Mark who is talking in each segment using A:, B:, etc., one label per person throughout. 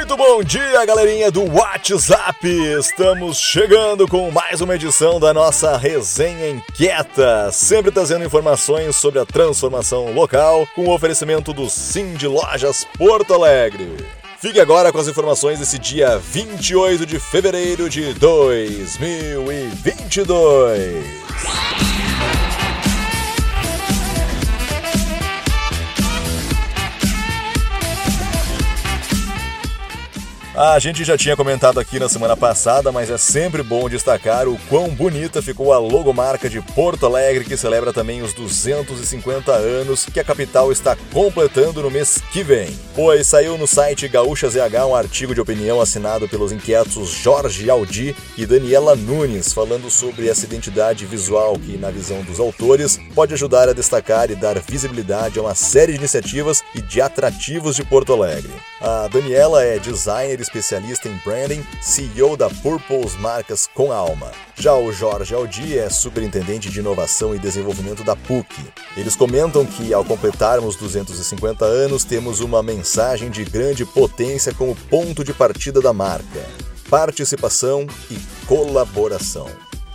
A: Muito bom dia, galerinha do WhatsApp! Estamos chegando com mais uma edição da nossa resenha inquieta, sempre trazendo informações sobre a transformação local com o oferecimento do Sim de Lojas Porto Alegre. Fique agora com as informações desse dia 28 de fevereiro de 2022. A gente já tinha comentado aqui na semana passada, mas é sempre bom destacar o quão bonita ficou a logomarca de Porto Alegre, que celebra também os 250 anos que a capital está completando no mês que vem. Pois saiu no site Gaúcha ZH um artigo de opinião assinado pelos inquietos Jorge Aldi e Daniela Nunes, falando sobre essa identidade visual que, na visão dos autores, pode ajudar a destacar e dar visibilidade a uma série de iniciativas e de atrativos de Porto Alegre. A Daniela é designer especialista em branding, CEO da Purpose Marcas com Alma. Já o Jorge Aldi é superintendente de inovação e desenvolvimento da PUC. Eles comentam que, ao completarmos 250 anos, temos uma mensagem de grande potência como ponto de partida da marca: participação e colaboração.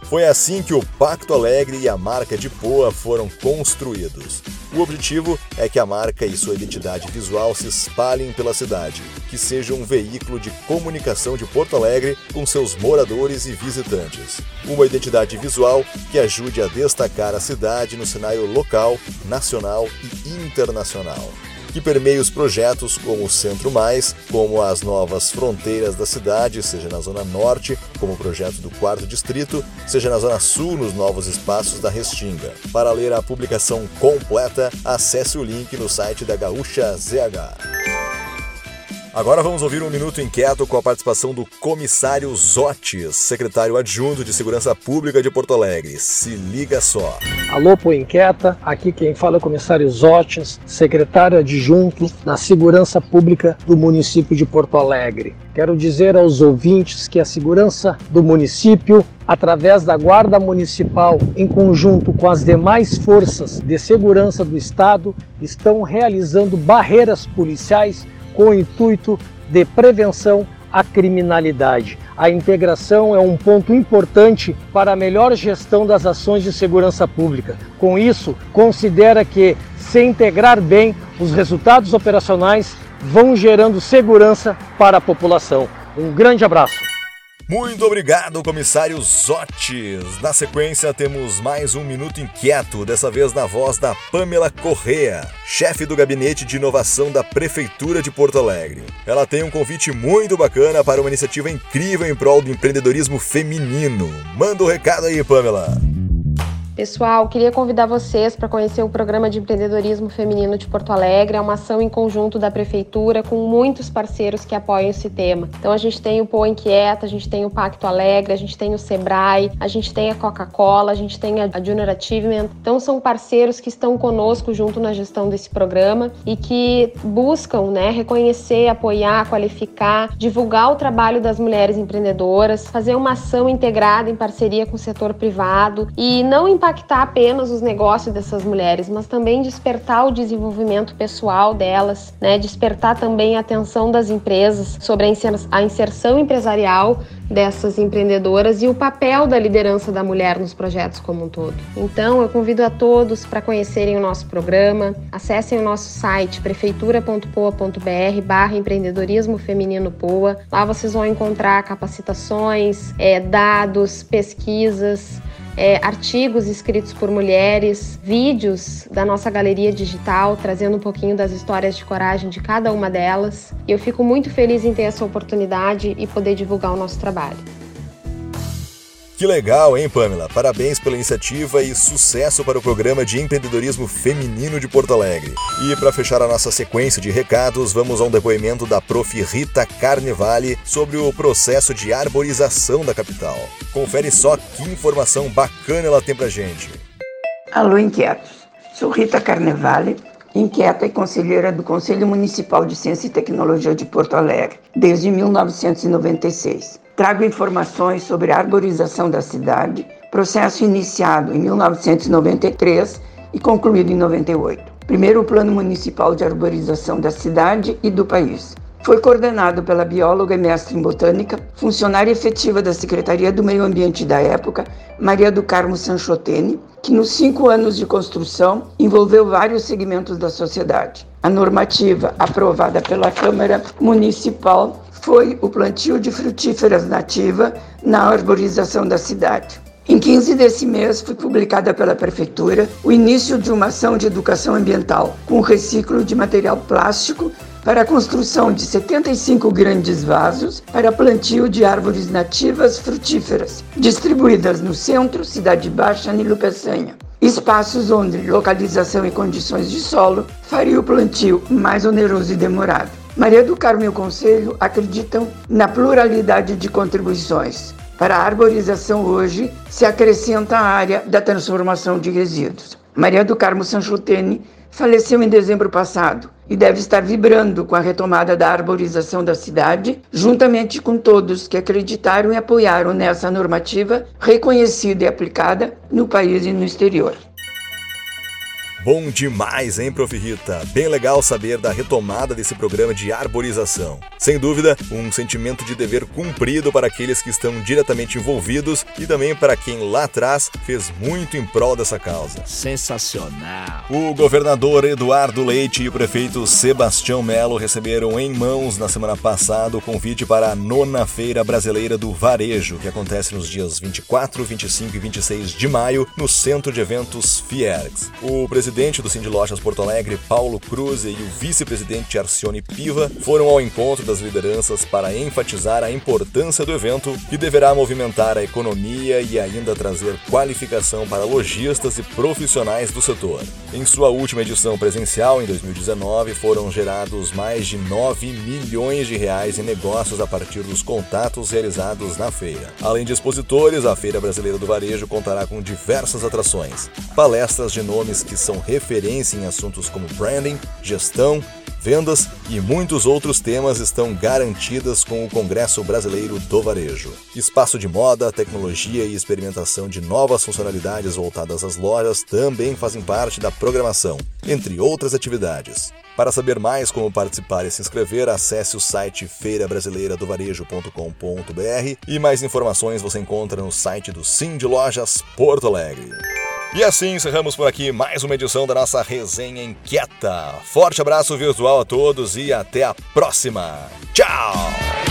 A: Foi assim que o Pacto Alegre e a marca de Poa foram construídos. O objetivo é que a marca e sua identidade visual se espalhem pela cidade, que seja um veículo de comunicação de Porto Alegre com seus moradores e visitantes. Uma identidade visual que ajude a destacar a cidade no cenário local, nacional e internacional que permeia os projetos como o Centro Mais, como as novas fronteiras da cidade, seja na Zona Norte, como o projeto do Quarto Distrito, seja na Zona Sul, nos novos espaços da Restinga. Para ler a publicação completa, acesse o link no site da Gaúcha ZH. Agora vamos ouvir um minuto inquieto com a participação do comissário Zotes, secretário adjunto de Segurança Pública de Porto Alegre. Se liga só.
B: Alô, Pô Inquieta, aqui quem fala é o comissário Zotes, secretário adjunto da Segurança Pública do município de Porto Alegre. Quero dizer aos ouvintes que a segurança do município através da Guarda Municipal, em conjunto com as demais forças de segurança do Estado, estão realizando barreiras policiais com o intuito de prevenção à criminalidade. A integração é um ponto importante para a melhor gestão das ações de segurança pública. Com isso, considera que, se integrar bem, os resultados operacionais vão gerando segurança para a população. Um grande abraço.
A: Muito obrigado, comissário Zotes. Na sequência, temos mais um Minuto Inquieto, dessa vez na voz da Pamela Correa, chefe do Gabinete de Inovação da Prefeitura de Porto Alegre. Ela tem um convite muito bacana para uma iniciativa incrível em prol do empreendedorismo feminino. Manda o um recado aí, Pamela.
C: Pessoal, queria convidar vocês para conhecer o programa de empreendedorismo feminino de Porto Alegre. É uma ação em conjunto da prefeitura com muitos parceiros que apoiam esse tema. Então a gente tem o Poa Inquieta, a gente tem o Pacto Alegre, a gente tem o Sebrae, a gente tem a Coca-Cola, a gente tem a Junior Achievement. Então são parceiros que estão conosco junto na gestão desse programa e que buscam, né, reconhecer, apoiar, qualificar, divulgar o trabalho das mulheres empreendedoras, fazer uma ação integrada em parceria com o setor privado e não impactar apenas os negócios dessas mulheres, mas também despertar o desenvolvimento pessoal delas, né? Despertar também a atenção das empresas sobre a inserção empresarial dessas empreendedoras e o papel da liderança da mulher nos projetos como um todo. Então, eu convido a todos para conhecerem o nosso programa, acessem o nosso site prefeitura.poa.br empreendedorismo feminino POA. Lá vocês vão encontrar capacitações, é, dados, pesquisas, é, artigos escritos por mulheres, vídeos da nossa galeria digital, trazendo um pouquinho das histórias de coragem de cada uma delas. E eu fico muito feliz em ter essa oportunidade e poder divulgar o nosso trabalho.
A: Que legal, hein, Pamela? Parabéns pela iniciativa e sucesso para o programa de empreendedorismo feminino de Porto Alegre. E para fechar a nossa sequência de recados, vamos a um depoimento da prof. Rita Carnevale sobre o processo de arborização da capital. Confere só que informação bacana ela tem pra gente.
D: Alô, inquietos. Sou Rita Carnevale, inquieta e conselheira do Conselho Municipal de Ciência e Tecnologia de Porto Alegre, desde 1996 trago informações sobre a arborização da cidade, processo iniciado em 1993 e concluído em 98. Primeiro, Plano Municipal de Arborização da cidade e do país. Foi coordenado pela bióloga e mestre em botânica, funcionária efetiva da Secretaria do Meio Ambiente da época, Maria do Carmo Sanchotene, que nos cinco anos de construção envolveu vários segmentos da sociedade. A normativa aprovada pela Câmara Municipal foi o plantio de frutíferas nativa na arborização da cidade. Em 15 desse mês, foi publicada pela Prefeitura o início de uma ação de educação ambiental com reciclo de material plástico para a construção de 75 grandes vasos para plantio de árvores nativas frutíferas, distribuídas no centro, Cidade Baixa e Peçanha. Espaços onde localização e condições de solo faria o plantio mais oneroso e demorado. Maria do Carmo e o Conselho acreditam na pluralidade de contribuições para a arborização hoje se acrescenta a área da transformação de resíduos. Maria do Carmo Sanchutene faleceu em dezembro passado e deve estar vibrando com a retomada da arborização da cidade, juntamente com todos que acreditaram e apoiaram nessa normativa reconhecida e aplicada no país e no exterior.
A: Bom demais, hein, Prof. Rita? Bem legal saber da retomada desse programa de arborização. Sem dúvida, um sentimento de dever cumprido para aqueles que estão diretamente envolvidos e também para quem lá atrás fez muito em prol dessa causa.
E: Sensacional!
A: O governador Eduardo Leite e o prefeito Sebastião Melo receberam em mãos na semana passada o convite para a nona Feira Brasileira do Varejo, que acontece nos dias 24, 25 e 26 de maio no Centro de Eventos Fiergs. O presidente presidente do Cindy Lojas Porto Alegre, Paulo Cruz, e o vice-presidente Arcione Piva foram ao encontro das lideranças para enfatizar a importância do evento, que deverá movimentar a economia e ainda trazer qualificação para lojistas e profissionais do setor. Em sua última edição presencial, em 2019, foram gerados mais de 9 milhões de reais em negócios a partir dos contatos realizados na feira. Além de expositores, a Feira Brasileira do Varejo contará com diversas atrações, palestras de nomes que são referência em assuntos como branding, gestão, vendas e muitos outros temas estão garantidas com o Congresso Brasileiro do Varejo. Espaço de moda, tecnologia e experimentação de novas funcionalidades voltadas às lojas também fazem parte da programação, entre outras atividades. Para saber mais como participar e se inscrever, acesse o site feirabrasileiradovarejo.com.br e mais informações você encontra no site do Sim de Lojas Porto Alegre. E assim encerramos por aqui mais uma edição da nossa resenha inquieta. Forte abraço virtual a todos e até a próxima. Tchau!